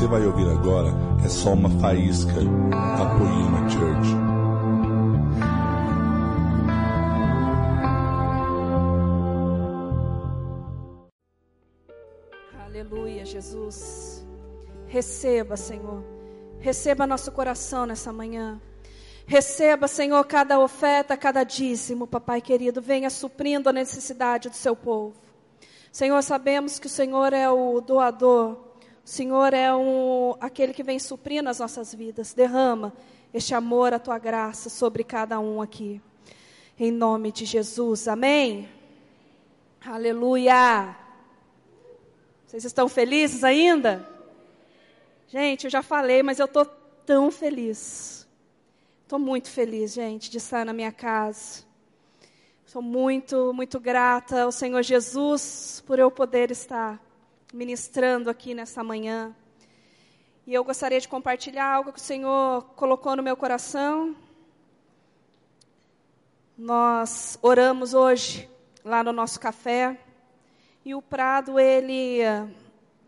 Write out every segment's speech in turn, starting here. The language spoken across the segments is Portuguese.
você vai ouvir agora é só uma faísca da Poema Church. Aleluia, Jesus. Receba, Senhor. Receba nosso coração nessa manhã. Receba, Senhor, cada oferta, cada dízimo, papai querido. Venha suprindo a necessidade do seu povo. Senhor, sabemos que o Senhor é o doador. O Senhor é um, aquele que vem suprindo as nossas vidas. Derrama este amor, a tua graça sobre cada um aqui. Em nome de Jesus. Amém. Aleluia. Vocês estão felizes ainda? Gente, eu já falei, mas eu estou tão feliz. Estou muito feliz, gente, de estar na minha casa. Sou muito, muito grata ao Senhor Jesus por eu poder estar ministrando aqui nessa manhã. E eu gostaria de compartilhar algo que o Senhor colocou no meu coração. Nós oramos hoje lá no nosso café e o Prado ele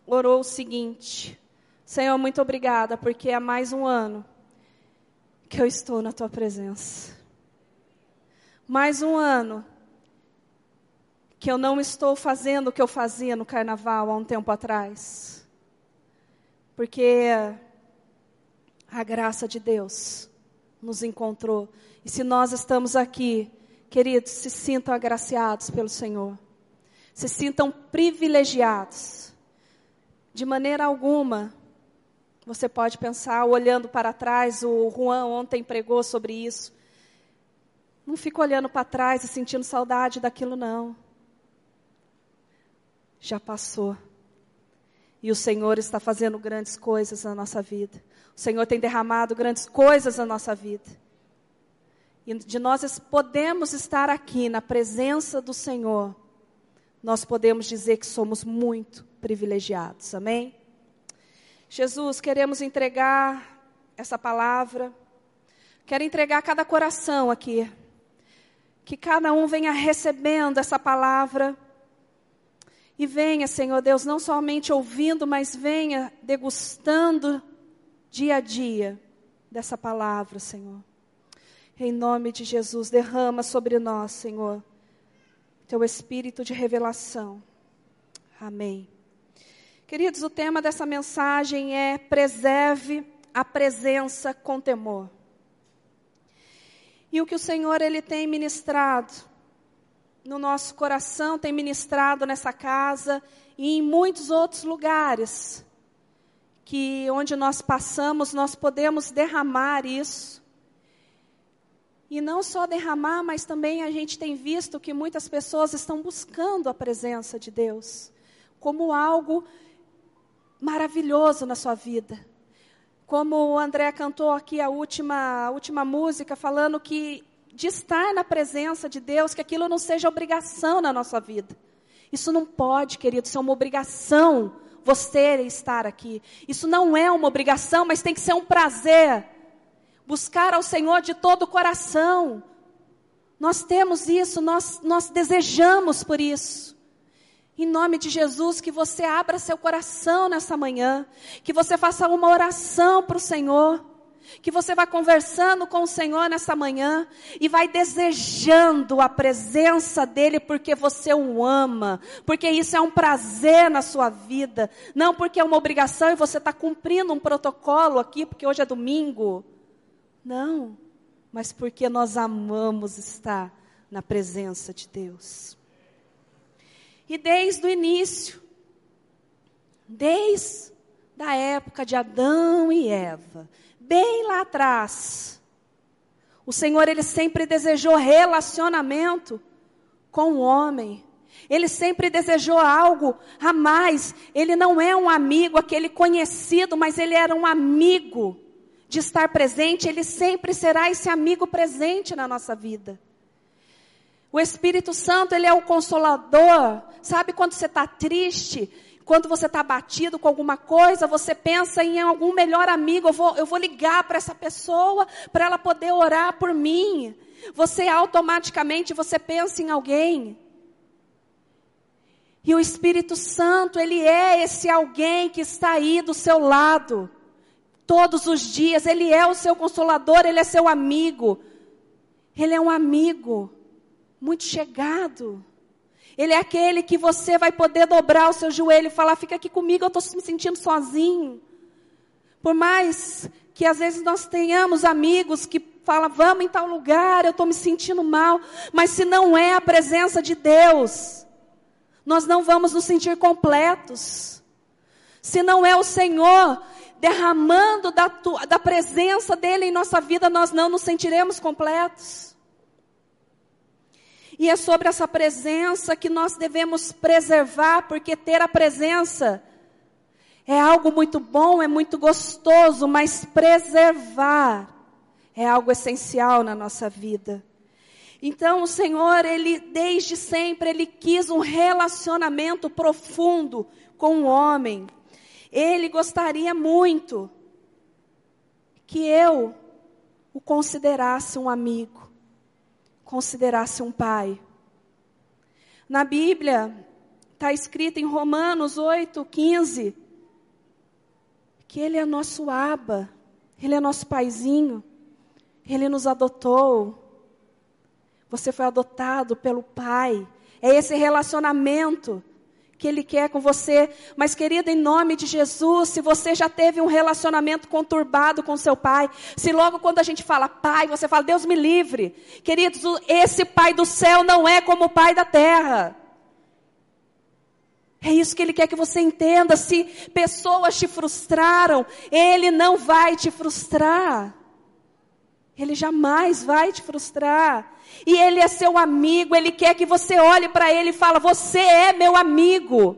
orou o seguinte: Senhor, muito obrigada, porque há mais um ano que eu estou na tua presença. Mais um ano que eu não estou fazendo o que eu fazia no carnaval há um tempo atrás. Porque a graça de Deus nos encontrou. E se nós estamos aqui, queridos, se sintam agraciados pelo Senhor. Se sintam privilegiados. De maneira alguma, você pode pensar, olhando para trás, o Juan ontem pregou sobre isso. Não fica olhando para trás e sentindo saudade daquilo, não. Já passou. E o Senhor está fazendo grandes coisas na nossa vida. O Senhor tem derramado grandes coisas na nossa vida. E de nós podemos estar aqui na presença do Senhor, nós podemos dizer que somos muito privilegiados. Amém? Jesus, queremos entregar essa palavra. Quero entregar cada coração aqui. Que cada um venha recebendo essa palavra. E venha, Senhor Deus, não somente ouvindo, mas venha degustando dia a dia dessa palavra, Senhor. Em nome de Jesus, derrama sobre nós, Senhor, teu espírito de revelação. Amém. Queridos, o tema dessa mensagem é preserve a presença com temor. E o que o Senhor ele tem ministrado no nosso coração, tem ministrado nessa casa e em muitos outros lugares que onde nós passamos, nós podemos derramar isso. E não só derramar, mas também a gente tem visto que muitas pessoas estão buscando a presença de Deus como algo maravilhoso na sua vida. Como o André cantou aqui a última, a última música, falando que de estar na presença de Deus, que aquilo não seja obrigação na nossa vida. Isso não pode, querido, ser uma obrigação você estar aqui. Isso não é uma obrigação, mas tem que ser um prazer. Buscar ao Senhor de todo o coração. Nós temos isso, nós, nós desejamos por isso. Em nome de Jesus, que você abra seu coração nessa manhã, que você faça uma oração para o Senhor, que você vá conversando com o Senhor nessa manhã e vai desejando a presença dEle porque você o ama, porque isso é um prazer na sua vida, não porque é uma obrigação e você está cumprindo um protocolo aqui porque hoje é domingo. Não, mas porque nós amamos estar na presença de Deus. E desde o início, desde a época de Adão e Eva, bem lá atrás, o Senhor ele sempre desejou relacionamento com o homem. Ele sempre desejou algo a mais. Ele não é um amigo, aquele conhecido, mas ele era um amigo de estar presente. Ele sempre será esse amigo presente na nossa vida. O Espírito Santo, ele é o consolador. Sabe quando você está triste, quando você está batido com alguma coisa, você pensa em algum melhor amigo. Eu vou, eu vou ligar para essa pessoa para ela poder orar por mim. Você automaticamente você pensa em alguém. E o Espírito Santo, ele é esse alguém que está aí do seu lado, todos os dias. Ele é o seu consolador, ele é seu amigo. Ele é um amigo muito chegado. Ele é aquele que você vai poder dobrar o seu joelho e falar: fica aqui comigo, eu estou me sentindo sozinho. Por mais que às vezes nós tenhamos amigos que falam, vamos em tal lugar, eu estou me sentindo mal, mas se não é a presença de Deus, nós não vamos nos sentir completos. Se não é o Senhor derramando da, da presença dEle em nossa vida, nós não nos sentiremos completos. E é sobre essa presença que nós devemos preservar, porque ter a presença é algo muito bom, é muito gostoso, mas preservar é algo essencial na nossa vida. Então o Senhor, ele desde sempre ele quis um relacionamento profundo com o homem. Ele gostaria muito que eu o considerasse um amigo, considerasse um pai. Na Bíblia está escrito em Romanos 8, 15, que ele é nosso aba, ele é nosso paizinho, ele nos adotou. Você foi adotado pelo Pai. É esse relacionamento que Ele quer com você. Mas, querida, em nome de Jesus, se você já teve um relacionamento conturbado com seu Pai, se logo quando a gente fala Pai, você fala Deus me livre. Queridos, esse Pai do céu não é como o Pai da terra. É isso que Ele quer que você entenda. Se pessoas te frustraram, Ele não vai te frustrar. Ele jamais vai te frustrar. E ele é seu amigo, ele quer que você olhe para ele e fala: "Você é meu amigo".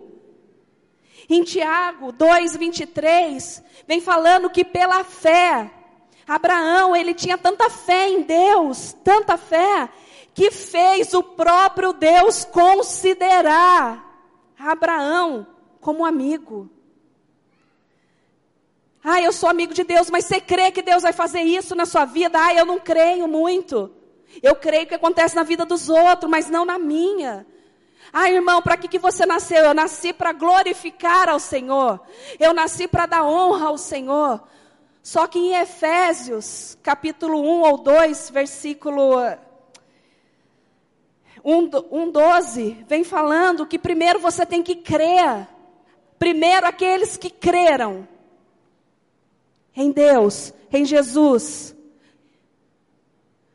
Em Tiago 2:23, vem falando que pela fé Abraão, ele tinha tanta fé em Deus, tanta fé, que fez o próprio Deus considerar Abraão como amigo. Ah, eu sou amigo de Deus, mas você crê que Deus vai fazer isso na sua vida? Ah, eu não creio muito. Eu creio que acontece na vida dos outros, mas não na minha. Ah, irmão, para que, que você nasceu? Eu nasci para glorificar ao Senhor. Eu nasci para dar honra ao Senhor. Só que em Efésios, capítulo 1 ou 2, versículo 1, 1 12, vem falando que primeiro você tem que crer. Primeiro aqueles que creram em Deus, em Jesus.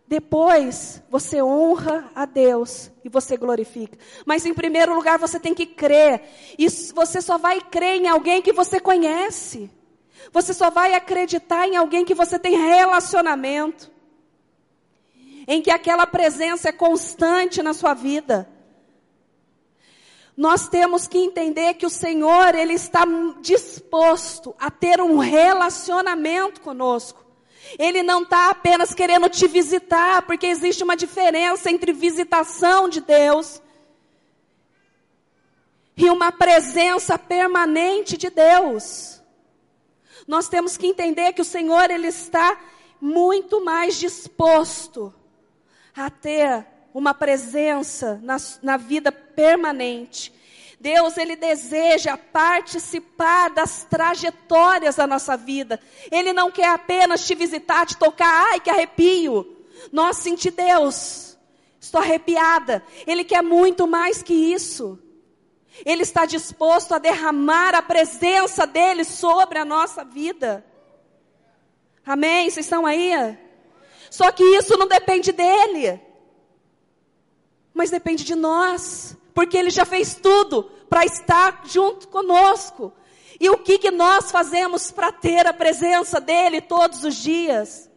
Depois você honra a Deus e você glorifica. Mas em primeiro lugar você tem que crer. E você só vai crer em alguém que você conhece. Você só vai acreditar em alguém que você tem relacionamento. Em que aquela presença é constante na sua vida. Nós temos que entender que o Senhor, Ele está disposto a ter um relacionamento conosco. Ele não está apenas querendo te visitar, porque existe uma diferença entre visitação de Deus e uma presença permanente de Deus. Nós temos que entender que o Senhor, Ele está muito mais disposto a ter uma presença na, na vida permanente. Deus, Ele deseja participar das trajetórias da nossa vida. Ele não quer apenas te visitar, te tocar, ai que arrepio. Nossa, senti Deus, estou arrepiada. Ele quer muito mais que isso. Ele está disposto a derramar a presença dEle sobre a nossa vida. Amém? Vocês estão aí? Só que isso não depende dEle mas depende de nós, porque Ele já fez tudo para estar junto conosco. E o que, que nós fazemos para ter a presença dEle todos os dias?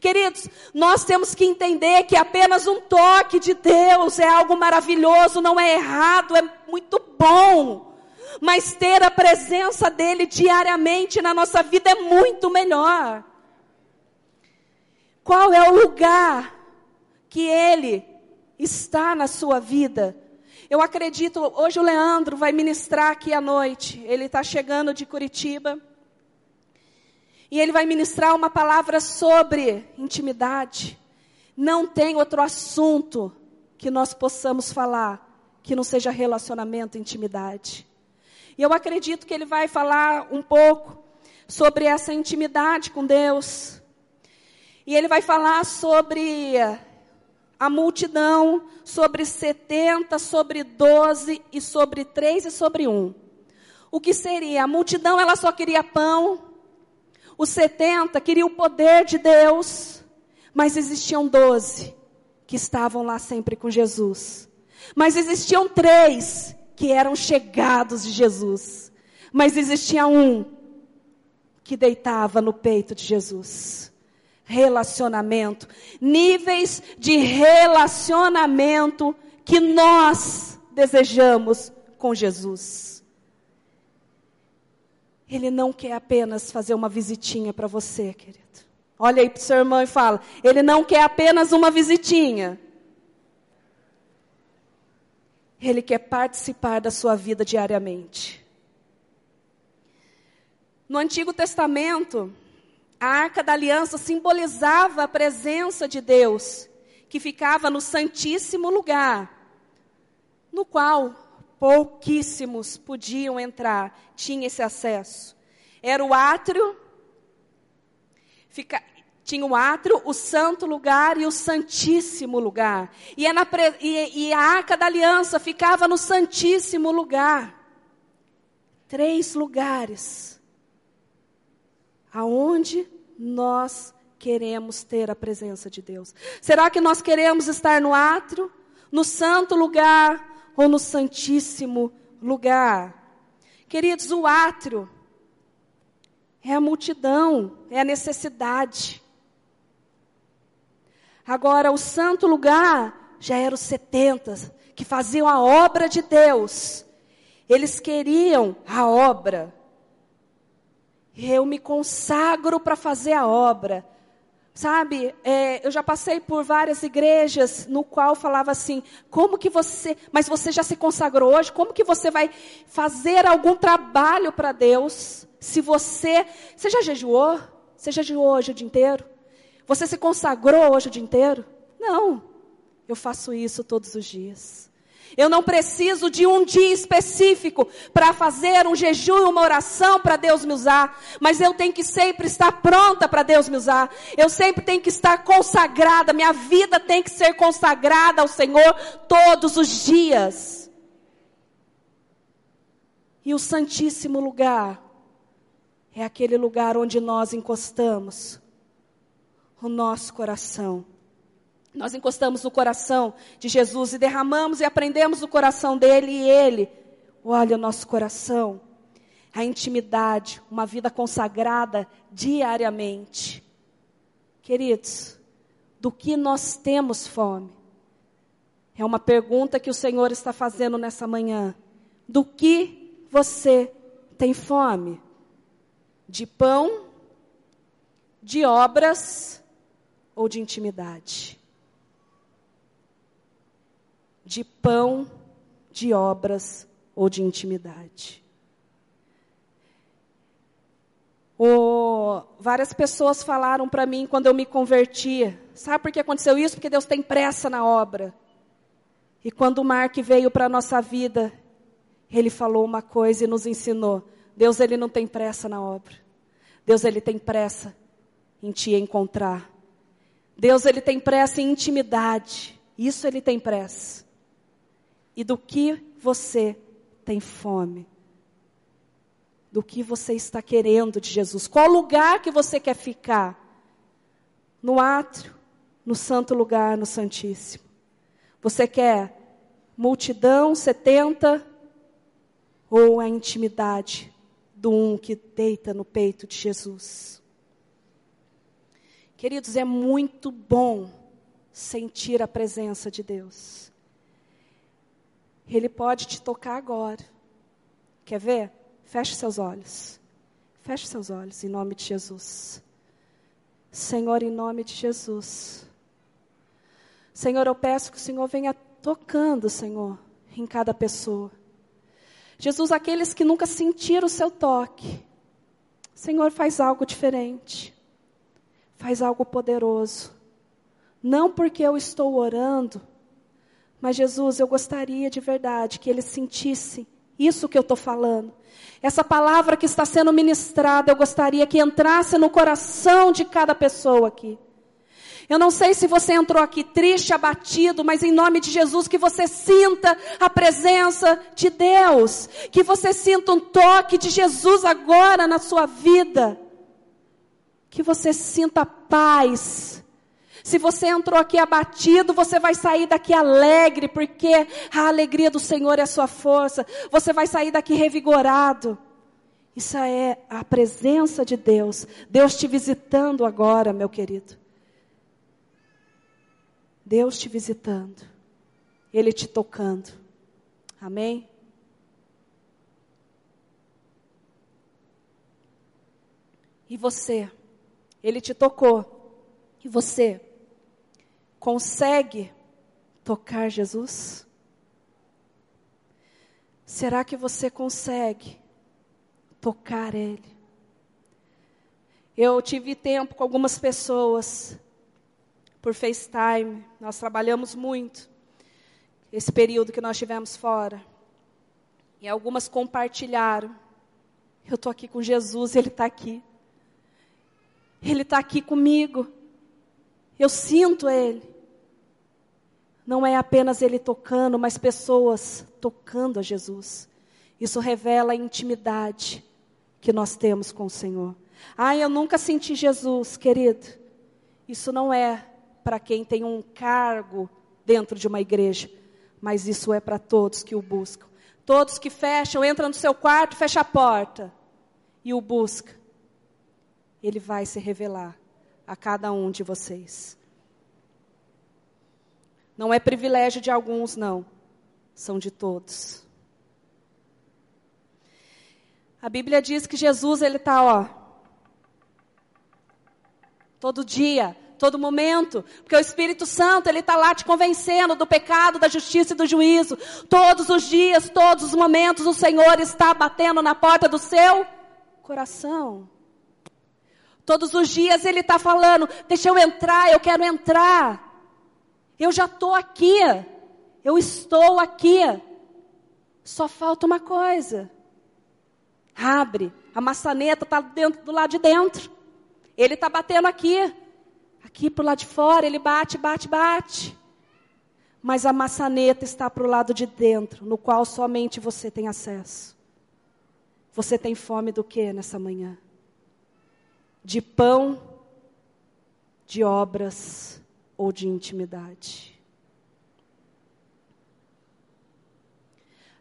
Queridos, nós temos que entender que apenas um toque de Deus é algo maravilhoso, não é errado, é muito bom. Mas ter a presença dEle diariamente na nossa vida é muito melhor. Qual é o lugar que Ele está na sua vida. Eu acredito, hoje o Leandro vai ministrar aqui à noite. Ele está chegando de Curitiba. E ele vai ministrar uma palavra sobre intimidade. Não tem outro assunto que nós possamos falar que não seja relacionamento e intimidade. E eu acredito que ele vai falar um pouco sobre essa intimidade com Deus. E ele vai falar sobre a multidão, sobre 70, sobre 12 e sobre 3 e sobre 1. O que seria? A multidão ela só queria pão. Os 70 queriam o poder de Deus. Mas existiam 12 que estavam lá sempre com Jesus. Mas existiam três que eram chegados de Jesus. Mas existia um que deitava no peito de Jesus. Relacionamento. Níveis de relacionamento que nós desejamos com Jesus. Ele não quer apenas fazer uma visitinha para você, querido. Olha aí para o seu irmão e fala: Ele não quer apenas uma visitinha. Ele quer participar da sua vida diariamente. No Antigo Testamento, a arca da aliança simbolizava a presença de Deus, que ficava no Santíssimo Lugar, no qual pouquíssimos podiam entrar, tinha esse acesso. Era o átrio, fica, tinha o átrio, o santo lugar e o santíssimo lugar. E, é na, e, e a arca da aliança ficava no santíssimo lugar. Três lugares. Aonde nós queremos ter a presença de Deus. Será que nós queremos estar no átrio, no santo lugar ou no santíssimo lugar? Queridos, o átrio é a multidão, é a necessidade. Agora, o santo lugar já eram os 70 que faziam a obra de Deus. Eles queriam a obra. Eu me consagro para fazer a obra. Sabe, é, eu já passei por várias igrejas no qual falava assim, como que você, mas você já se consagrou hoje, como que você vai fazer algum trabalho para Deus, se você, você já jejuou? Você já jejuou hoje o dia inteiro? Você se consagrou hoje o dia inteiro? Não. Eu faço isso todos os dias. Eu não preciso de um dia específico para fazer um jejum e uma oração para Deus me usar, mas eu tenho que sempre estar pronta para Deus me usar. Eu sempre tenho que estar consagrada, minha vida tem que ser consagrada ao Senhor todos os dias. E o Santíssimo Lugar é aquele lugar onde nós encostamos o nosso coração. Nós encostamos no coração de Jesus e derramamos e aprendemos o coração dele e ele olha o nosso coração. A intimidade, uma vida consagrada diariamente. Queridos, do que nós temos fome? É uma pergunta que o Senhor está fazendo nessa manhã. Do que você tem fome? De pão? De obras? ou de intimidade? De pão, de obras ou de intimidade? várias pessoas falaram para mim quando eu me converti. Sabe por que aconteceu isso? Porque Deus tem pressa na obra. E quando o Mark veio para a nossa vida, ele falou uma coisa e nos ensinou. Deus ele não tem pressa na obra. Deus ele tem pressa em te encontrar. Deus ele tem pressa em intimidade. Isso ele tem pressa. E do que você tem fome? Do que você está querendo de Jesus? Qual lugar que você quer ficar? No átrio, no santo lugar, no Santíssimo. Você quer multidão, 70, ou a intimidade do um que deita no peito de Jesus? Queridos, é muito bom sentir a presença de Deus. Ele pode te tocar agora. Quer ver? Feche seus olhos. Feche seus olhos em nome de Jesus. Senhor, em nome de Jesus. Senhor, eu peço que o Senhor venha tocando, Senhor, em cada pessoa. Jesus, aqueles que nunca sentiram o seu toque. Senhor, faz algo diferente faz algo poderoso. Não porque eu estou orando, Mas Jesus, eu gostaria de verdade que ele sentisse isso que eu estou falando. Essa palavra que está sendo ministrada, eu gostaria que entrasse no coração de cada pessoa aqui. Eu não sei se você entrou aqui triste, abatido, mas em nome de Jesus, que você sinta a presença de Deus. Que você sinta um toque de Jesus agora na sua vida. Que você sinta paz. Se você entrou aqui abatido, você vai sair daqui alegre, porque a alegria do Senhor é a sua força. Você vai sair daqui revigorado. Isso é a presença de Deus. Deus te visitando agora, meu querido. Deus te visitando, Ele te tocando. Amém? E você, Ele te tocou. E você consegue tocar Jesus? Será que você consegue tocar Ele? Eu tive tempo com algumas pessoas por FaceTime. Nós trabalhamos muito esse período que nós tivemos fora. E algumas compartilharam. Eu estou aqui com Jesus, Ele está aqui. Ele está aqui comigo. Eu sinto Ele. Não é apenas Ele tocando, mas pessoas tocando a Jesus. Isso revela a intimidade que nós temos com o Senhor. Ah, eu nunca senti Jesus, querido. Isso não é para quem tem um cargo dentro de uma igreja, mas isso é para todos que o buscam. Todos que fecham, entram no seu quarto, fecha a porta e o busca. Ele vai se revelar a cada um de vocês. Não é privilégio de alguns, não. São de todos. A Bíblia diz que Jesus ele está ó todo dia todo momento, porque o Espírito Santo, ele está lá te convencendo do pecado, da justiça e do juízo. Todos os dias, todos os momentos, o Senhor está batendo na porta do seu coração. Todos os dias Ele está falando: deixa eu entrar, eu quero entrar. Eu já estou aqui, eu estou aqui. Só falta uma coisa. Abre, a maçaneta está dentro do lado de dentro. Ele está batendo aqui. Aqui para o lado de fora, ele bate, bate, bate. Mas a maçaneta está para o lado de dentro, no qual somente você tem acesso. Você tem fome do que nessa manhã? De pão, de obras ou de intimidade?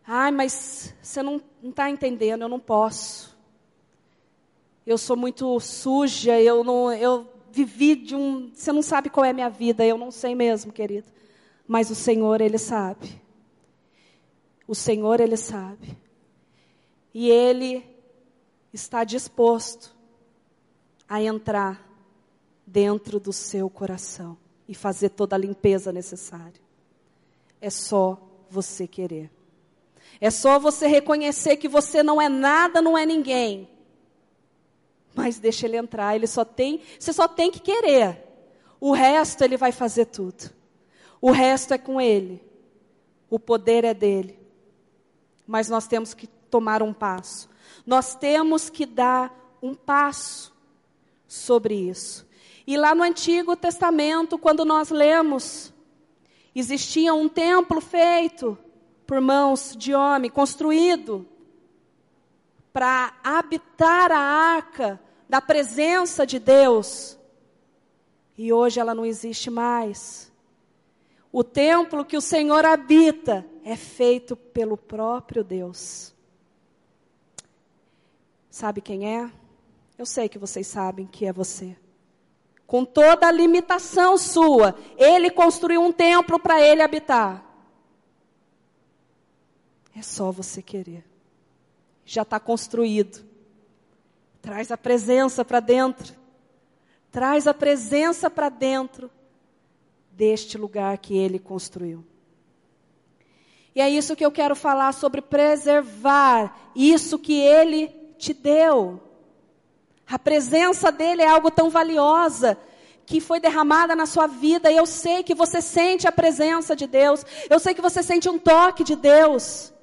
Ai, mas você não está entendendo, eu não posso. Eu sou muito suja, eu não, eu vivi de um. Você não sabe qual é a minha vida, eu não sei mesmo, querido. Mas o Senhor, Ele sabe. O Senhor, Ele sabe. E Ele está disposto a entrar dentro do seu coração e fazer toda a limpeza necessária. É só você querer. É só você reconhecer que você não é nada, não é ninguém mas deixa ele entrar, ele só tem, você só tem que querer. O resto ele vai fazer tudo. O resto é com ele. O poder é dele. Mas nós temos que tomar um passo. Nós temos que dar um passo sobre isso. E lá no Antigo Testamento, quando nós lemos, existia um templo feito por mãos de homem, construído para habitar a arca da presença de Deus. E hoje ela não existe mais. O templo que o Senhor habita é feito pelo próprio Deus. Sabe quem é? Eu sei que vocês sabem que é você. Com toda a limitação sua, ele construiu um templo para ele habitar. É só você querer. Já está construído. Traz a presença para dentro. Traz a presença para dentro deste lugar que ele construiu. E é isso que eu quero falar sobre preservar isso que ele te deu. A presença dele é algo tão valiosa que foi derramada na sua vida, e eu sei que você sente a presença de Deus, eu sei que você sente um toque de Deus.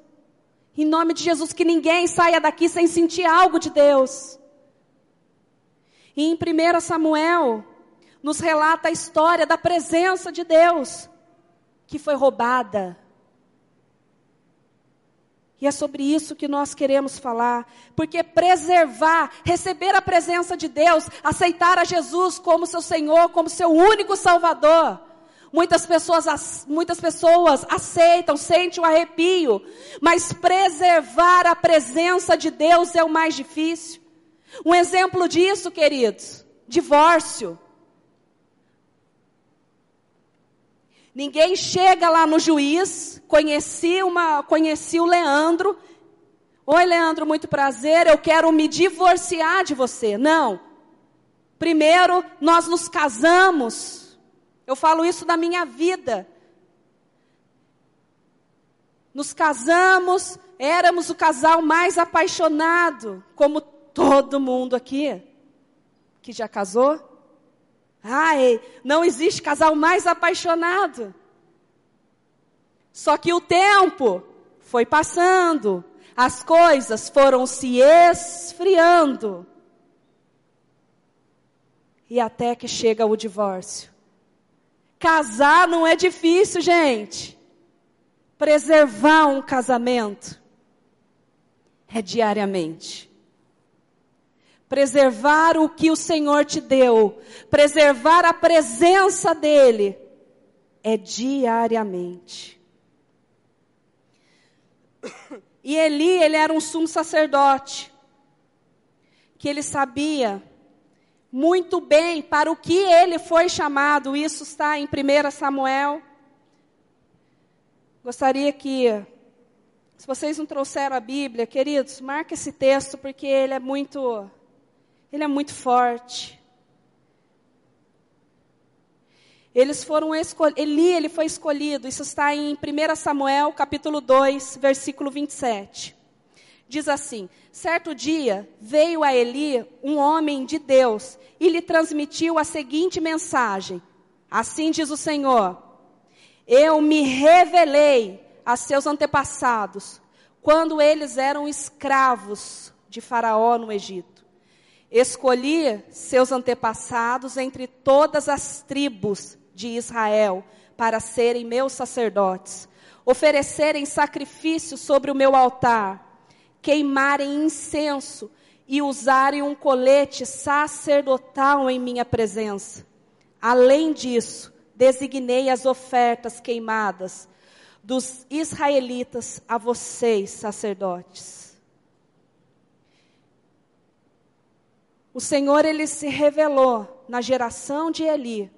Em nome de Jesus, que ninguém saia daqui sem sentir algo de Deus. E em 1 Samuel, nos relata a história da presença de Deus, que foi roubada. E é sobre isso que nós queremos falar, porque preservar, receber a presença de Deus, aceitar a Jesus como seu Senhor, como seu único Salvador. Muitas pessoas, muitas pessoas aceitam, sentem o arrepio, mas preservar a presença de Deus é o mais difícil. Um exemplo disso, queridos, divórcio. Ninguém chega lá no juiz, conheci uma, conheci o Leandro. Oi, Leandro, muito prazer, eu quero me divorciar de você. Não. Primeiro, nós nos casamos. Eu falo isso da minha vida. Nos casamos, éramos o casal mais apaixonado, como todo mundo aqui que já casou. Ai, não existe casal mais apaixonado. Só que o tempo foi passando, as coisas foram se esfriando. E até que chega o divórcio. Casar não é difícil, gente. Preservar um casamento é diariamente preservar o que o Senhor te deu, preservar a presença dEle, é diariamente. E Eli, ele era um sumo sacerdote, que ele sabia muito bem para o que ele foi chamado, isso está em 1 Samuel. Gostaria que, se vocês não trouxeram a Bíblia, queridos, marque esse texto, porque ele é muito ele é muito forte. Eles foram Eli, ele foi escolhido, isso está em 1 Samuel, capítulo 2, versículo 27. Diz assim: Certo dia veio a Eli um homem de Deus e lhe transmitiu a seguinte mensagem: Assim diz o Senhor: Eu me revelei a seus antepassados quando eles eram escravos de Faraó no Egito. Escolhi seus antepassados entre todas as tribos de Israel para serem meus sacerdotes, oferecerem sacrifício sobre o meu altar, queimarem incenso e usarem um colete sacerdotal em minha presença. Além disso, designei as ofertas queimadas dos israelitas a vocês, sacerdotes. O Senhor ele se revelou na geração de Eli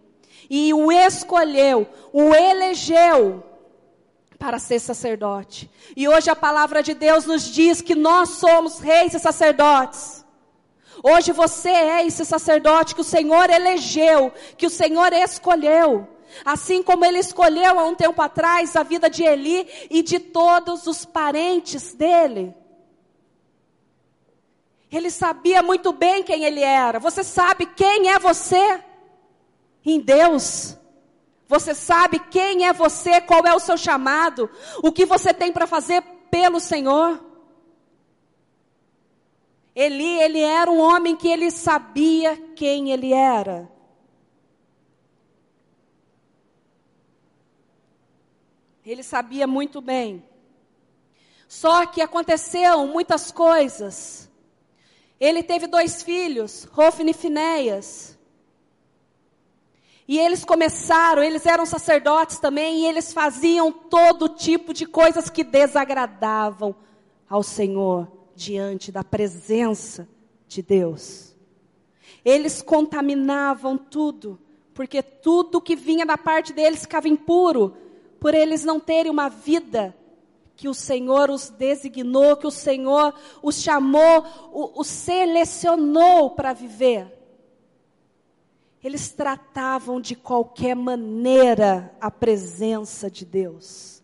e o escolheu, o elegeu para ser sacerdote. E hoje a palavra de Deus nos diz que nós somos reis e sacerdotes. Hoje você é esse sacerdote que o Senhor elegeu, que o Senhor escolheu. Assim como ele escolheu há um tempo atrás a vida de Eli e de todos os parentes dele. Ele sabia muito bem quem ele era. Você sabe quem é você? Em Deus. Você sabe quem é você, qual é o seu chamado, o que você tem para fazer pelo Senhor. Eli, ele era um homem que ele sabia quem ele era. Ele sabia muito bem. Só que aconteceu muitas coisas ele teve dois filhos, Rofne e Finéias. E eles começaram, eles eram sacerdotes também, e eles faziam todo tipo de coisas que desagradavam ao Senhor diante da presença de Deus. Eles contaminavam tudo, porque tudo que vinha da parte deles ficava impuro, por eles não terem uma vida que o Senhor os designou, que o Senhor os chamou, os selecionou para viver. Eles tratavam de qualquer maneira a presença de Deus.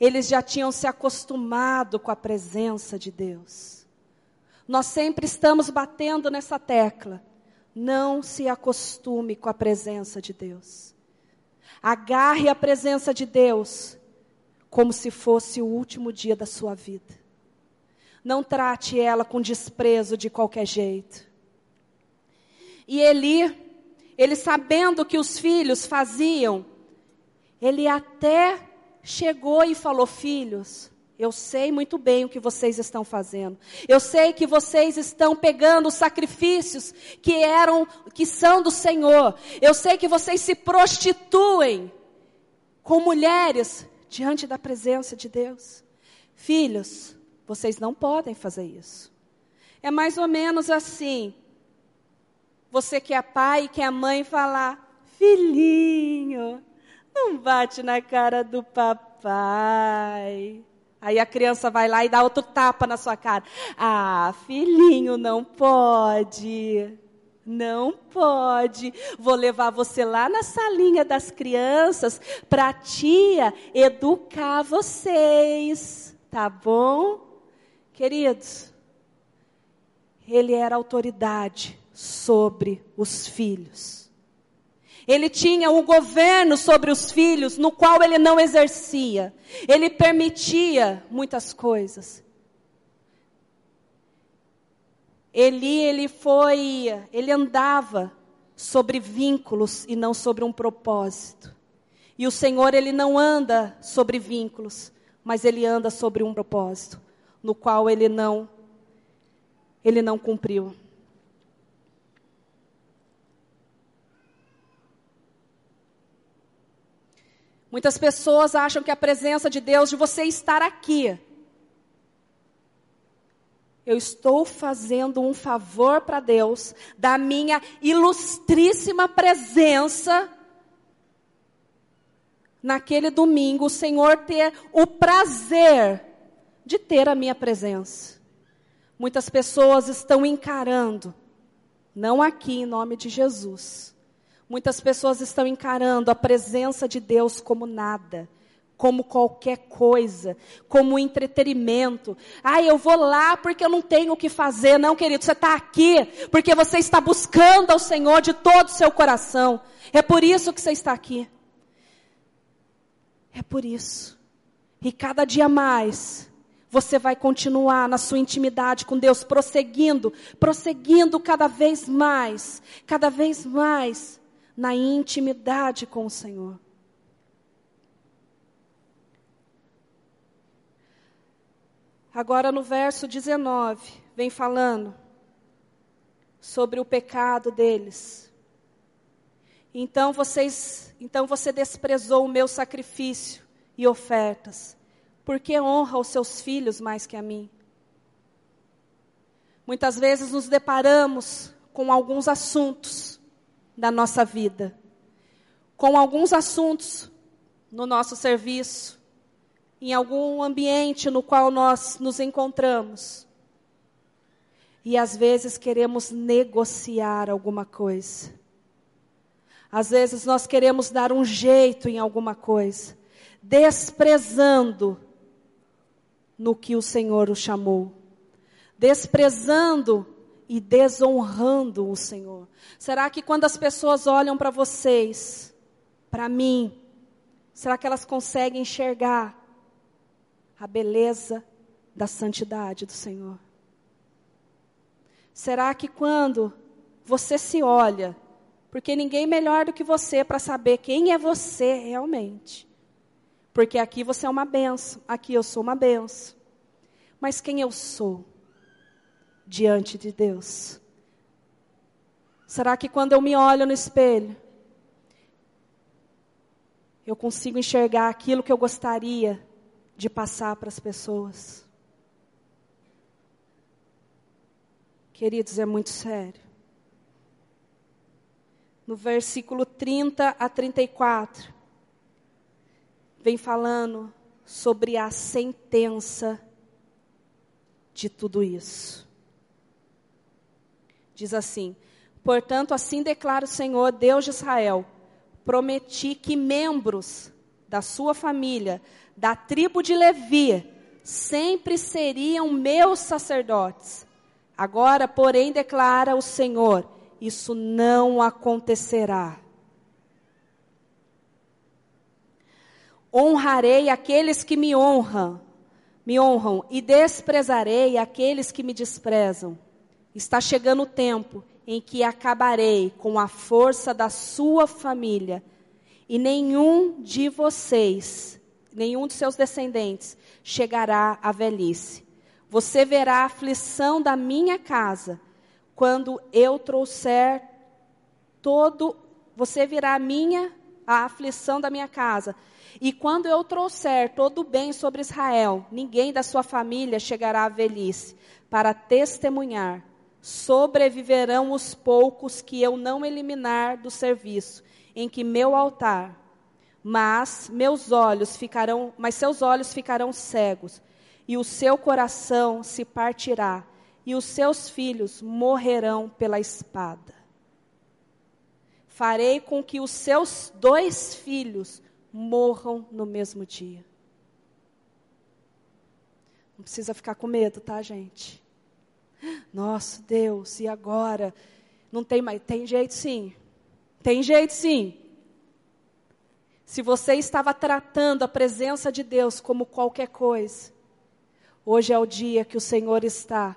Eles já tinham se acostumado com a presença de Deus. Nós sempre estamos batendo nessa tecla. Não se acostume com a presença de Deus. Agarre a presença de Deus como se fosse o último dia da sua vida. Não trate ela com desprezo de qualquer jeito. E Eli, ele sabendo que os filhos faziam, ele até chegou e falou: Filhos, eu sei muito bem o que vocês estão fazendo. Eu sei que vocês estão pegando os sacrifícios que eram, que são do Senhor. Eu sei que vocês se prostituem com mulheres diante da presença de Deus. Filhos, vocês não podem fazer isso. É mais ou menos assim. Você que é pai e que é mãe falar: Filhinho, não bate na cara do papai. Aí a criança vai lá e dá outro tapa na sua cara. Ah, filhinho, não pode. Não pode. Vou levar você lá na salinha das crianças para a tia educar vocês. Tá bom? Queridos, ele era autoridade sobre os filhos. Ele tinha o governo sobre os filhos, no qual ele não exercia. Ele permitia muitas coisas. Eli, ele foi, ele andava sobre vínculos e não sobre um propósito. E o Senhor, ele não anda sobre vínculos, mas ele anda sobre um propósito, no qual ele não ele não cumpriu. Muitas pessoas acham que a presença de Deus, de você estar aqui, eu estou fazendo um favor para Deus, da minha ilustríssima presença naquele domingo, o Senhor ter o prazer de ter a minha presença. Muitas pessoas estão encarando, não aqui em nome de Jesus, Muitas pessoas estão encarando a presença de Deus como nada, como qualquer coisa, como entretenimento. Ah, eu vou lá porque eu não tenho o que fazer. Não, querido, você está aqui porque você está buscando ao Senhor de todo o seu coração. É por isso que você está aqui. É por isso. E cada dia mais, você vai continuar na sua intimidade com Deus, prosseguindo, prosseguindo cada vez mais, cada vez mais na intimidade com o Senhor. Agora no verso 19, vem falando sobre o pecado deles. Então vocês, então você desprezou o meu sacrifício e ofertas, porque honra os seus filhos mais que a mim. Muitas vezes nos deparamos com alguns assuntos da nossa vida, com alguns assuntos no nosso serviço, em algum ambiente no qual nós nos encontramos. E às vezes queremos negociar alguma coisa. Às vezes nós queremos dar um jeito em alguma coisa, desprezando no que o Senhor o chamou, desprezando e desonrando o Senhor? Será que quando as pessoas olham para vocês, para mim, será que elas conseguem enxergar a beleza da santidade do Senhor? Será que quando você se olha, porque ninguém melhor do que você para saber quem é você realmente. Porque aqui você é uma benção, aqui eu sou uma benção. Mas quem eu sou? diante de Deus? Será que quando eu me olho no espelho, eu consigo enxergar aquilo que eu gostaria de passar para as pessoas? Queridos, é muito sério. No versículo 30 a 34, vem falando sobre a sentença de tudo isso. Diz assim: Portanto, assim declara o Senhor, Deus de Israel: prometi que membros da sua família, da tribo de Levi, sempre seriam meus sacerdotes. Agora, porém, declara o Senhor: isso não acontecerá. Honrarei aqueles que me honram, me honram e desprezarei aqueles que me desprezam. Está chegando o tempo em que acabarei com a força da sua família, e nenhum de vocês, nenhum de seus descendentes, chegará à velhice. Você verá a aflição da minha casa, quando eu trouxer todo, você virá a minha, a aflição da minha casa. E quando eu trouxer todo o bem sobre Israel, ninguém da sua família chegará à velhice para testemunhar sobreviverão os poucos que eu não eliminar do serviço, em que meu altar, mas meus olhos ficarão, mas seus olhos ficarão cegos, e o seu coração se partirá, e os seus filhos morrerão pela espada. Farei com que os seus dois filhos morram no mesmo dia. Não precisa ficar com medo, tá, gente? Nossa, Deus, e agora? Não tem mais. Tem jeito sim. Tem jeito sim. Se você estava tratando a presença de Deus como qualquer coisa, hoje é o dia que o Senhor está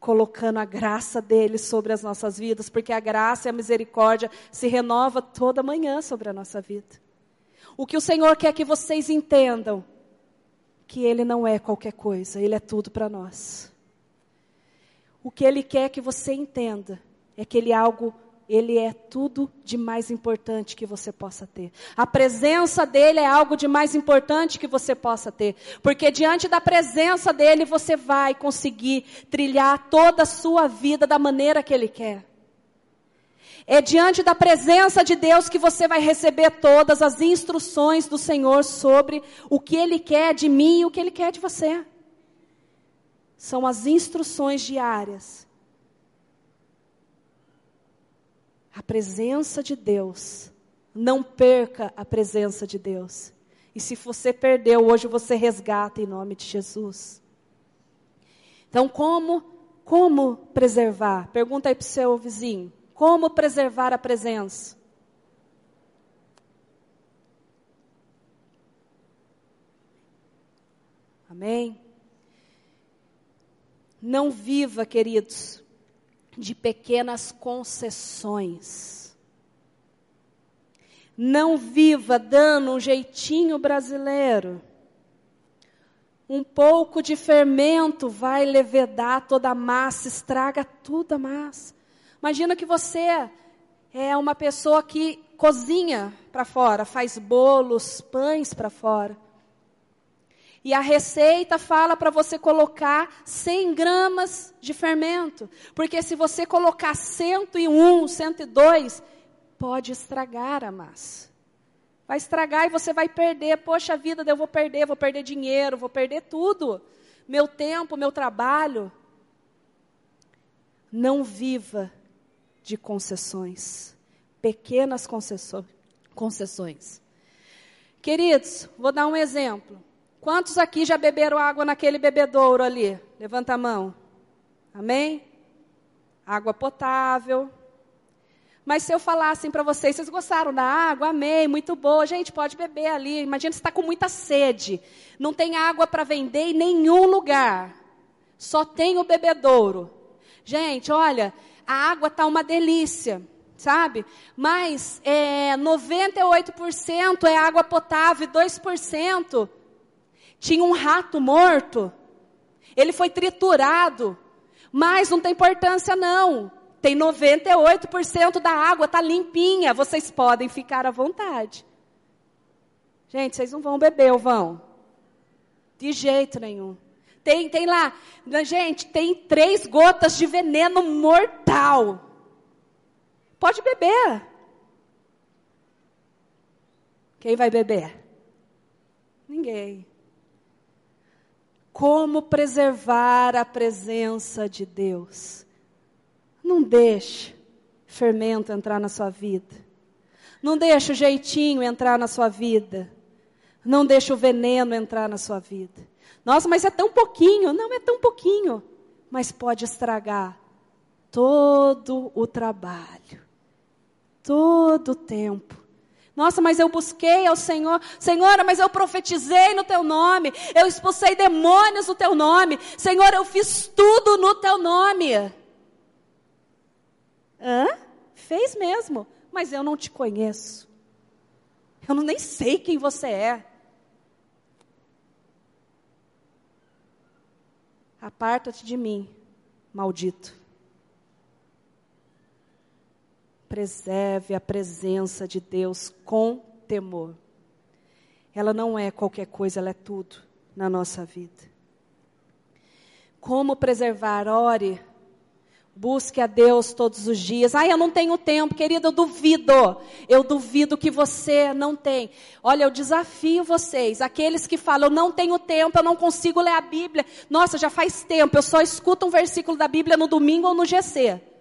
colocando a graça dele sobre as nossas vidas, porque a graça e a misericórdia se renova toda manhã sobre a nossa vida. O que o Senhor quer que vocês entendam, que ele não é qualquer coisa, ele é tudo para nós. O que ele quer que você entenda é que ele é algo, ele é tudo de mais importante que você possa ter. A presença dele é algo de mais importante que você possa ter, porque diante da presença dele você vai conseguir trilhar toda a sua vida da maneira que ele quer. É diante da presença de Deus que você vai receber todas as instruções do Senhor sobre o que Ele quer de mim e o que Ele quer de você são as instruções diárias. A presença de Deus. Não perca a presença de Deus. E se você perdeu, hoje você resgata em nome de Jesus. Então, como, como preservar? Pergunta aí para o seu vizinho. Como preservar a presença? Amém? Não viva, queridos, de pequenas concessões. Não viva dando um jeitinho brasileiro. Um pouco de fermento vai levedar toda a massa, estraga toda a massa. Imagina que você é uma pessoa que cozinha para fora, faz bolos, pães para fora. E a receita fala para você colocar 100 gramas de fermento. Porque se você colocar 101, 102, pode estragar a massa. Vai estragar e você vai perder. Poxa vida, eu vou perder, vou perder dinheiro, vou perder tudo. Meu tempo, meu trabalho. Não viva de concessões. Pequenas concessões. Queridos, vou dar um exemplo. Quantos aqui já beberam água naquele bebedouro ali? Levanta a mão. Amém? Água potável. Mas se eu falasse assim para vocês, vocês gostaram da água? Amei, muito boa. Gente, pode beber ali. Imagina você está com muita sede. Não tem água para vender em nenhum lugar. Só tem o bebedouro. Gente, olha, a água está uma delícia, sabe? Mas é, 98% é água potável, 2% tinha um rato morto. Ele foi triturado. Mas não tem importância não. Tem 98% da água, está limpinha. Vocês podem ficar à vontade. Gente, vocês não vão beber ou vão? De jeito nenhum. Tem, tem lá, gente, tem três gotas de veneno mortal. Pode beber. Quem vai beber? Ninguém. Como preservar a presença de Deus? Não deixe fermento entrar na sua vida. Não deixe o jeitinho entrar na sua vida. Não deixe o veneno entrar na sua vida. Nossa, mas é tão pouquinho. Não é tão pouquinho. Mas pode estragar todo o trabalho, todo o tempo. Nossa, mas eu busquei ao Senhor. Senhora, mas eu profetizei no teu nome. Eu expulsei demônios no teu nome. Senhor, eu fiz tudo no teu nome. Hã? Fez mesmo, mas eu não te conheço. Eu não, nem sei quem você é. Aparta-te de mim, maldito. Preserve a presença de Deus com temor. Ela não é qualquer coisa, ela é tudo na nossa vida. Como preservar? Ore Busque a Deus todos os dias. Ai, eu não tenho tempo, querida, eu duvido. Eu duvido que você não tem. Olha, eu desafio vocês, aqueles que falam, eu não tenho tempo, eu não consigo ler a Bíblia. Nossa, já faz tempo, eu só escuto um versículo da Bíblia no domingo ou no GC.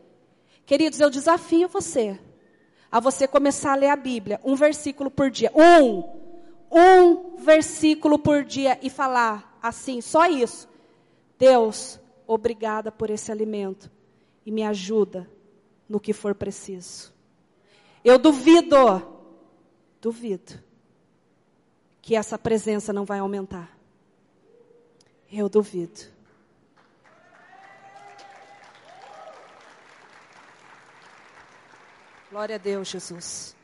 Queridos, eu desafio você a você começar a ler a Bíblia, um versículo por dia. Um. Um versículo por dia e falar assim, só isso. Deus, obrigada por esse alimento e me ajuda no que for preciso. Eu duvido, duvido, que essa presença não vai aumentar. Eu duvido. Glória a Deus, Jesus.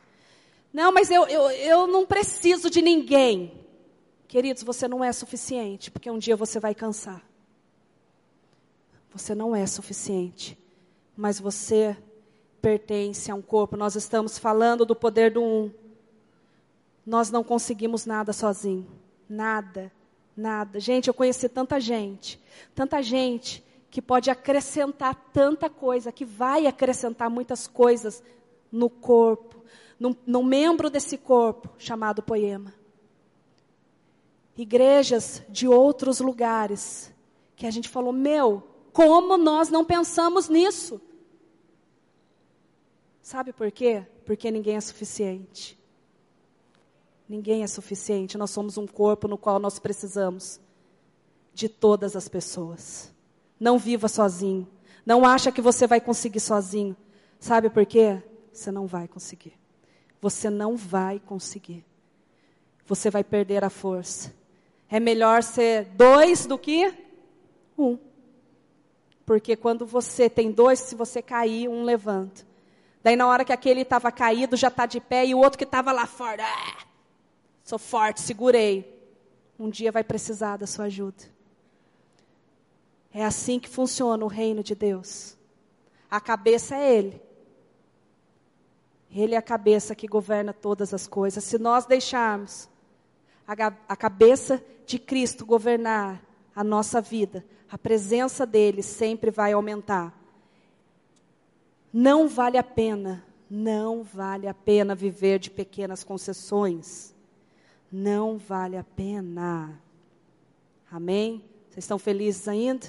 Não, mas eu, eu, eu não preciso de ninguém. Queridos, você não é suficiente, porque um dia você vai cansar. Você não é suficiente mas você pertence a um corpo. Nós estamos falando do poder do um. Nós não conseguimos nada sozinho. Nada, nada. Gente, eu conheci tanta gente, tanta gente que pode acrescentar tanta coisa, que vai acrescentar muitas coisas no corpo, no, no membro desse corpo chamado poema. Igrejas de outros lugares que a gente falou, meu, como nós não pensamos nisso? Sabe por quê? Porque ninguém é suficiente. Ninguém é suficiente. Nós somos um corpo no qual nós precisamos de todas as pessoas. Não viva sozinho. Não acha que você vai conseguir sozinho. Sabe por quê? Você não vai conseguir. Você não vai conseguir. Você vai perder a força. É melhor ser dois do que um. Porque quando você tem dois, se você cair, um levanta. Daí na hora que aquele estava caído, já está de pé, e o outro que estava lá fora, ah, sou forte, segurei. Um dia vai precisar da sua ajuda. É assim que funciona o reino de Deus. A cabeça é Ele. Ele é a cabeça que governa todas as coisas. Se nós deixarmos a, a cabeça de Cristo governar a nossa vida, a presença dele sempre vai aumentar. Não vale a pena, não vale a pena viver de pequenas concessões. Não vale a pena. Amém? Vocês estão felizes ainda?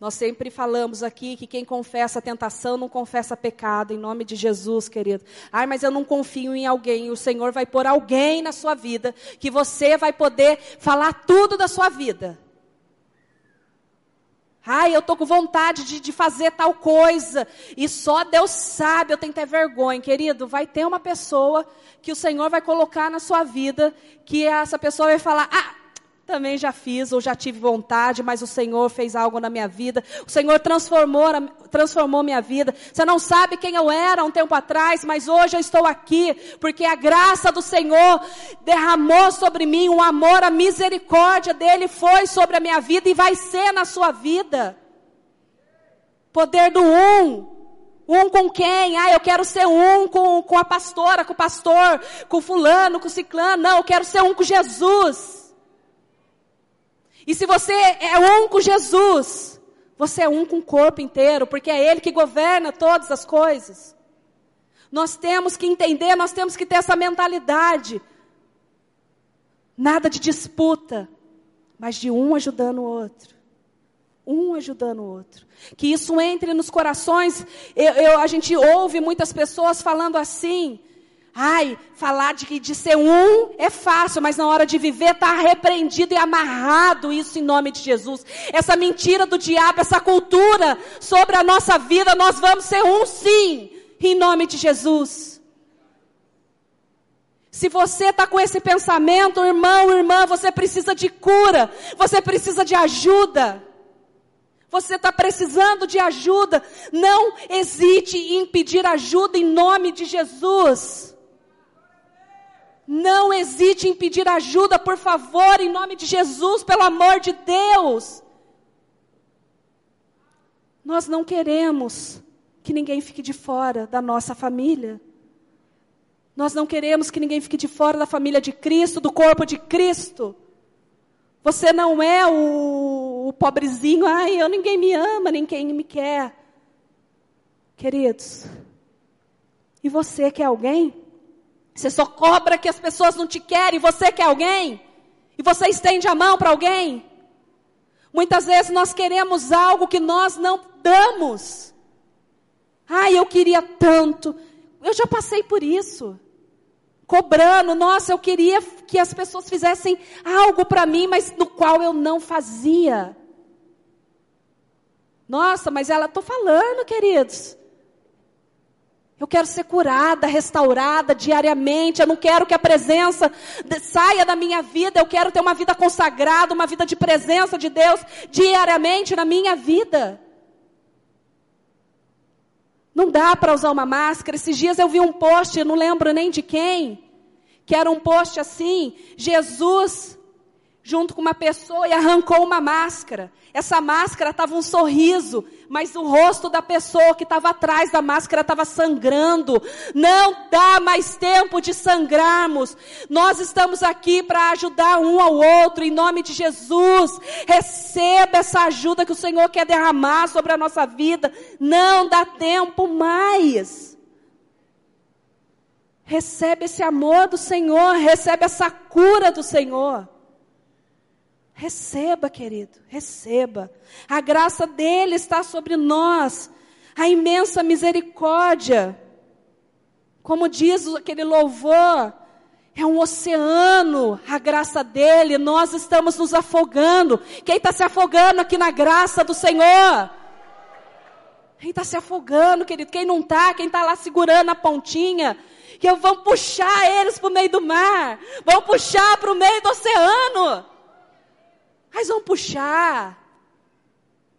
Nós sempre falamos aqui que quem confessa tentação não confessa pecado, em nome de Jesus, querido. Ai, mas eu não confio em alguém. O Senhor vai pôr alguém na sua vida que você vai poder falar tudo da sua vida. Ai, eu estou com vontade de, de, fazer tal coisa. E só Deus sabe, eu tenho que ter vergonha. Querido, vai ter uma pessoa que o Senhor vai colocar na sua vida, que essa pessoa vai falar: Ah, também já fiz ou já tive vontade, mas o Senhor fez algo na minha vida. O Senhor transformou, transformou minha vida. Você não sabe quem eu era um tempo atrás, mas hoje eu estou aqui porque a graça do Senhor derramou sobre mim um amor, a misericórdia dele foi sobre a minha vida e vai ser na sua vida. Poder do um. Um com quem? Ah, eu quero ser um com, com a pastora, com o pastor, com fulano, com ciclano. Não, eu quero ser um com Jesus. E se você é um com Jesus, você é um com o corpo inteiro, porque é Ele que governa todas as coisas. Nós temos que entender, nós temos que ter essa mentalidade. Nada de disputa, mas de um ajudando o outro. Um ajudando o outro. Que isso entre nos corações. Eu, eu, a gente ouve muitas pessoas falando assim: Ai, falar de, de ser um é fácil, mas na hora de viver está repreendido e amarrado isso em nome de Jesus. Essa mentira do diabo, essa cultura sobre a nossa vida, nós vamos ser um sim, em nome de Jesus. Se você está com esse pensamento, irmão, irmã, você precisa de cura, você precisa de ajuda. Você está precisando de ajuda. Não hesite em pedir ajuda em nome de Jesus. Não hesite em pedir ajuda, por favor, em nome de Jesus, pelo amor de Deus. Nós não queremos que ninguém fique de fora da nossa família. Nós não queremos que ninguém fique de fora da família de Cristo, do corpo de Cristo. Você não é o, o pobrezinho, ai, eu ninguém me ama, ninguém me quer. Queridos, e você quer alguém? Você só cobra que as pessoas não te querem, você quer alguém? E você estende a mão para alguém? Muitas vezes nós queremos algo que nós não damos. Ai, eu queria tanto. Eu já passei por isso cobrando, nossa, eu queria que as pessoas fizessem algo para mim, mas no qual eu não fazia. Nossa, mas ela, estou falando, queridos. Eu quero ser curada, restaurada diariamente. Eu não quero que a presença saia da minha vida. Eu quero ter uma vida consagrada, uma vida de presença de Deus diariamente na minha vida. Não dá para usar uma máscara. Esses dias eu vi um post, não lembro nem de quem, que era um post assim: Jesus junto com uma pessoa e arrancou uma máscara. Essa máscara estava um sorriso, mas o rosto da pessoa que estava atrás da máscara estava sangrando. Não dá mais tempo de sangrarmos. Nós estamos aqui para ajudar um ao outro, em nome de Jesus. Receba essa ajuda que o Senhor quer derramar sobre a nossa vida. Não dá tempo mais. Recebe esse amor do Senhor, recebe essa cura do Senhor. Receba, querido, receba. A graça dele está sobre nós. A imensa misericórdia. Como diz aquele louvor, é um oceano, a graça dele, nós estamos nos afogando. Quem está se afogando aqui na graça do Senhor? Quem está se afogando, querido? Quem não está? Quem está lá segurando a pontinha? Que eu vou puxar eles para o meio do mar, vão puxar para o meio do oceano. Mas vão puxar.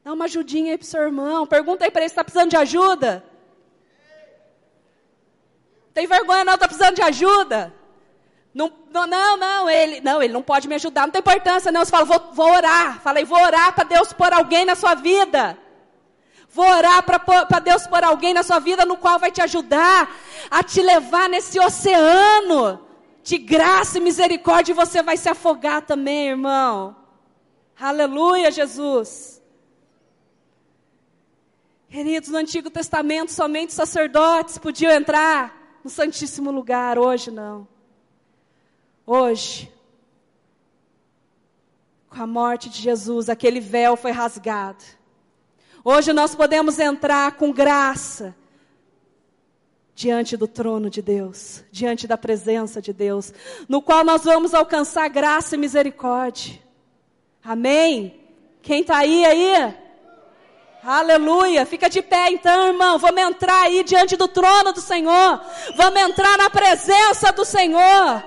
Dá uma ajudinha aí pro seu irmão. Pergunta aí para ele se está precisando de ajuda. Tem vergonha não, está precisando de ajuda. Não, não, não, não, ele, não, ele não pode me ajudar, não tem importância, não. Você fala, vou, vou orar. Falei, vou orar para Deus pôr alguém na sua vida. Vou orar para Deus pôr alguém na sua vida no qual vai te ajudar a te levar nesse oceano de graça e misericórdia e você vai se afogar também, irmão. Aleluia, Jesus. Queridos, no Antigo Testamento somente sacerdotes podiam entrar no Santíssimo Lugar, hoje não. Hoje, com a morte de Jesus, aquele véu foi rasgado. Hoje nós podemos entrar com graça diante do trono de Deus, diante da presença de Deus, no qual nós vamos alcançar graça e misericórdia. Amém? Quem está aí aí? Aleluia. Fica de pé então, irmão. Vamos entrar aí diante do trono do Senhor. Vamos entrar na presença do Senhor.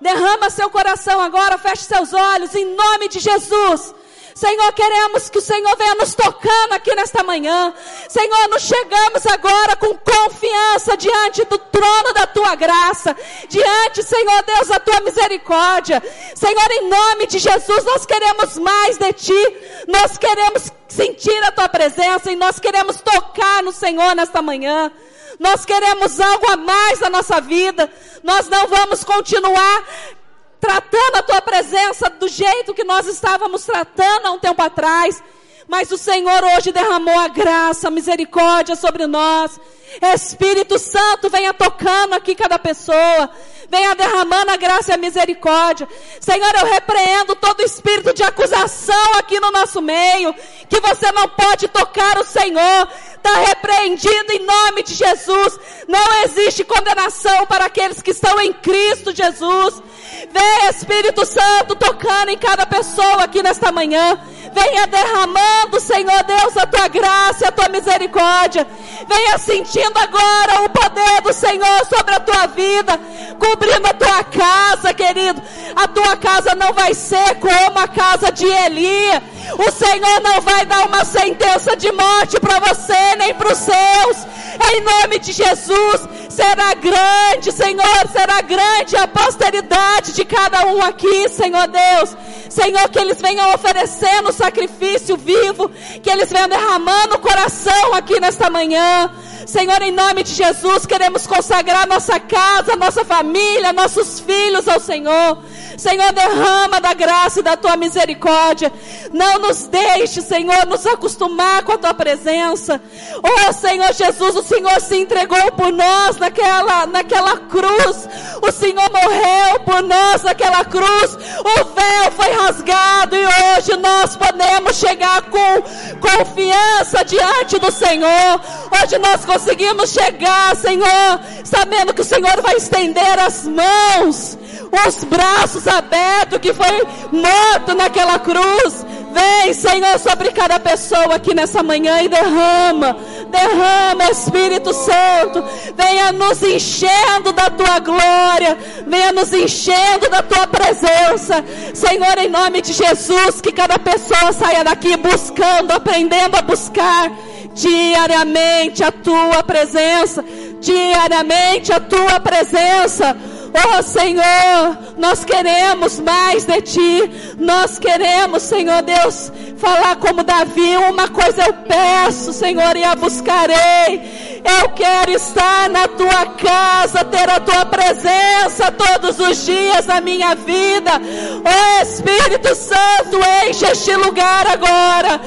Derrama seu coração agora, feche seus olhos em nome de Jesus. Senhor, queremos que o Senhor venha nos tocando aqui nesta manhã. Senhor, nos chegamos agora com confiança diante do trono da tua graça, diante, Senhor Deus, da tua misericórdia. Senhor, em nome de Jesus, nós queremos mais de ti. Nós queremos sentir a tua presença e nós queremos tocar no Senhor nesta manhã. Nós queremos algo a mais na nossa vida. Nós não vamos continuar tratando a tua presença do jeito que nós estávamos tratando há um tempo atrás. Mas o Senhor hoje derramou a graça, a misericórdia sobre nós. Espírito Santo, venha tocando aqui cada pessoa. Venha derramando a graça e a misericórdia. Senhor, eu repreendo todo espírito de acusação aqui no nosso meio. Que você não pode tocar o Senhor. Está repreendido em nome de Jesus. Não existe condenação para aqueles que estão em Cristo Jesus. Vem Espírito Santo tocando em cada pessoa aqui nesta manhã. Venha derramando, Senhor Deus, a tua graça, a tua misericórdia. Venha sentindo agora o poder do Senhor sobre a tua vida, cobrindo a tua casa, querido. A tua casa não vai ser como a casa de Eli. O Senhor não vai dar uma sentença de morte para você nem para os seus. Em nome de Jesus, será grande, Senhor, será grande a posteridade de cada um aqui, Senhor Deus. Senhor, que eles venham oferecendo sacrifício vivo, que eles venham derramando o coração aqui nesta manhã. Senhor, em nome de Jesus, queremos consagrar nossa casa, nossa família, nossos filhos ao Senhor. Senhor, derrama da graça e da tua misericórdia. Não nos deixe, Senhor, nos acostumar com a tua presença. Oh, Senhor Jesus, o Senhor se entregou por nós naquela, naquela cruz. O Senhor morreu por nós naquela cruz. O véu foi rasgado e hoje nós podemos chegar com confiança diante do Senhor. Hoje nós conseguimos chegar, Senhor, sabendo que o Senhor vai estender as mãos os braços abertos que foi morto naquela cruz. Vem, Senhor, sobre cada pessoa aqui nessa manhã e derrama, derrama, Espírito Santo, venha nos enchendo da tua glória, venha nos enchendo da tua presença, Senhor, em nome de Jesus, que cada pessoa saia daqui buscando, aprendendo a buscar diariamente a tua presença, diariamente a tua presença. Oh Senhor, nós queremos mais de Ti. Nós queremos, Senhor Deus, falar como Davi: uma coisa eu peço, Senhor, e a buscarei. Eu quero estar na Tua casa, ter a Tua presença todos os dias na minha vida. Oh Espírito Santo, enche este lugar agora.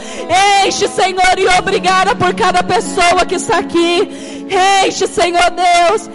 Enche, Senhor, e obrigada por cada pessoa que está aqui. Enche, Senhor Deus.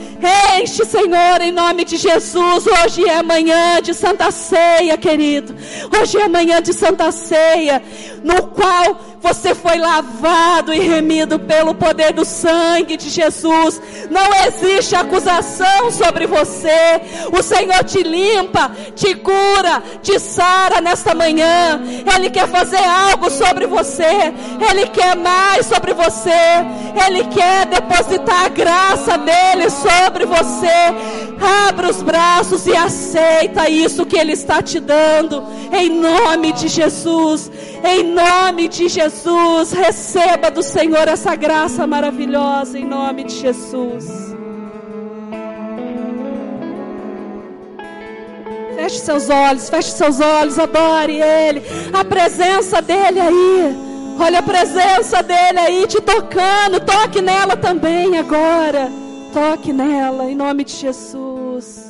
Enche, Senhor, em nome de Jesus. Hoje é manhã de Santa Ceia, querido. Hoje é manhã de Santa Ceia, no qual você foi lavado e remido pelo poder do sangue de Jesus. Não existe acusação sobre você. O Senhor te limpa, te cura, te sara nesta manhã. Ele quer fazer algo sobre você. Ele quer mais sobre você. Ele quer depositar a graça dele sobre você. Abra os braços e aceita isso que ele está te dando. Em nome de Jesus. Em nome de Jesus, receba do Senhor essa graça maravilhosa, em nome de Jesus. Feche seus olhos, feche seus olhos, adore Ele, a presença dEle aí. Olha a presença dEle aí te tocando, toque nela também agora. Toque nela, em nome de Jesus.